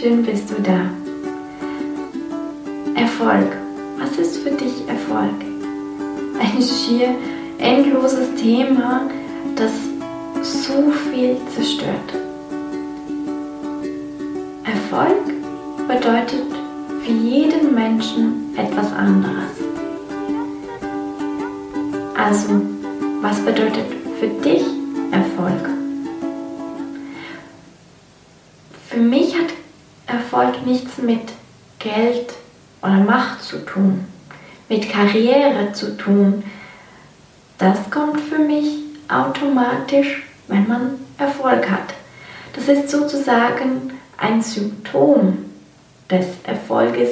schön bist du da. Erfolg. Was ist für dich Erfolg? Ein schier endloses Thema, das so viel zerstört. Erfolg bedeutet für jeden Menschen etwas anderes. Also, was bedeutet für dich Erfolg? Für mich hat Erfolg nichts mit Geld oder Macht zu tun, mit Karriere zu tun. Das kommt für mich automatisch, wenn man Erfolg hat. Das ist sozusagen ein Symptom des Erfolges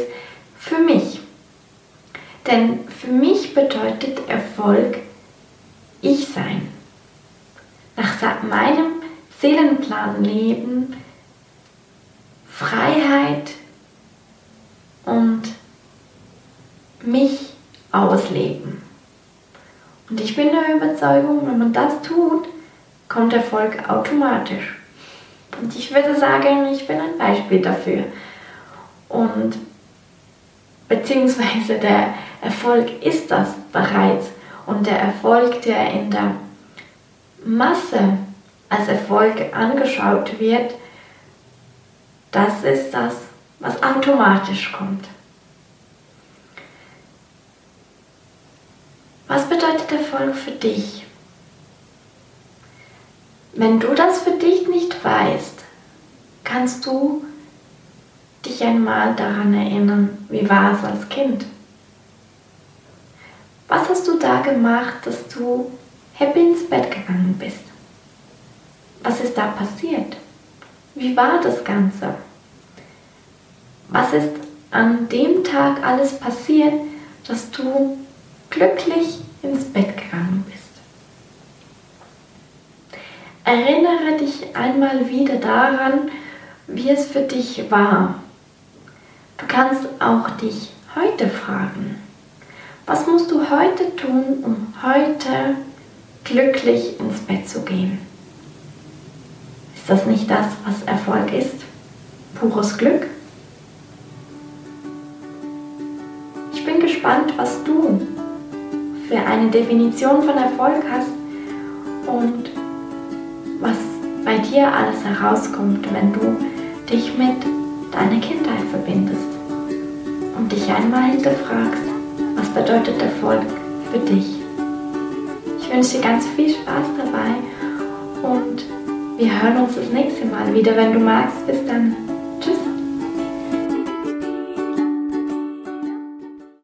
für mich. Denn für mich bedeutet Erfolg ich sein. Nach meinem Seelenplan leben Freiheit und mich ausleben. Und ich bin der Überzeugung, wenn man das tut, kommt Erfolg automatisch. Und ich würde sagen, ich bin ein Beispiel dafür. Und beziehungsweise der Erfolg ist das bereits. Und der Erfolg, der in der Masse als Erfolg angeschaut wird, das ist das, was automatisch kommt. Was bedeutet Erfolg für dich? Wenn du das für dich nicht weißt, kannst du dich einmal daran erinnern, wie war es als Kind? Was hast du da gemacht, dass du happy ins Bett gegangen bist? Was ist da passiert? Wie war das Ganze? Was ist an dem Tag alles passiert, dass du glücklich ins Bett gegangen bist? Erinnere dich einmal wieder daran, wie es für dich war. Du kannst auch dich heute fragen, was musst du heute tun, um heute glücklich ins Bett zu gehen? Ist das nicht das, was Erfolg ist? Pures Glück? Ich bin gespannt, was du für eine Definition von Erfolg hast und was bei dir alles herauskommt, wenn du dich mit deiner Kindheit verbindest und dich einmal hinterfragst, was bedeutet Erfolg für dich. Ich wünsche dir ganz viel Spaß dabei und wir hören uns das nächste Mal wieder. Wenn du magst, bis dann.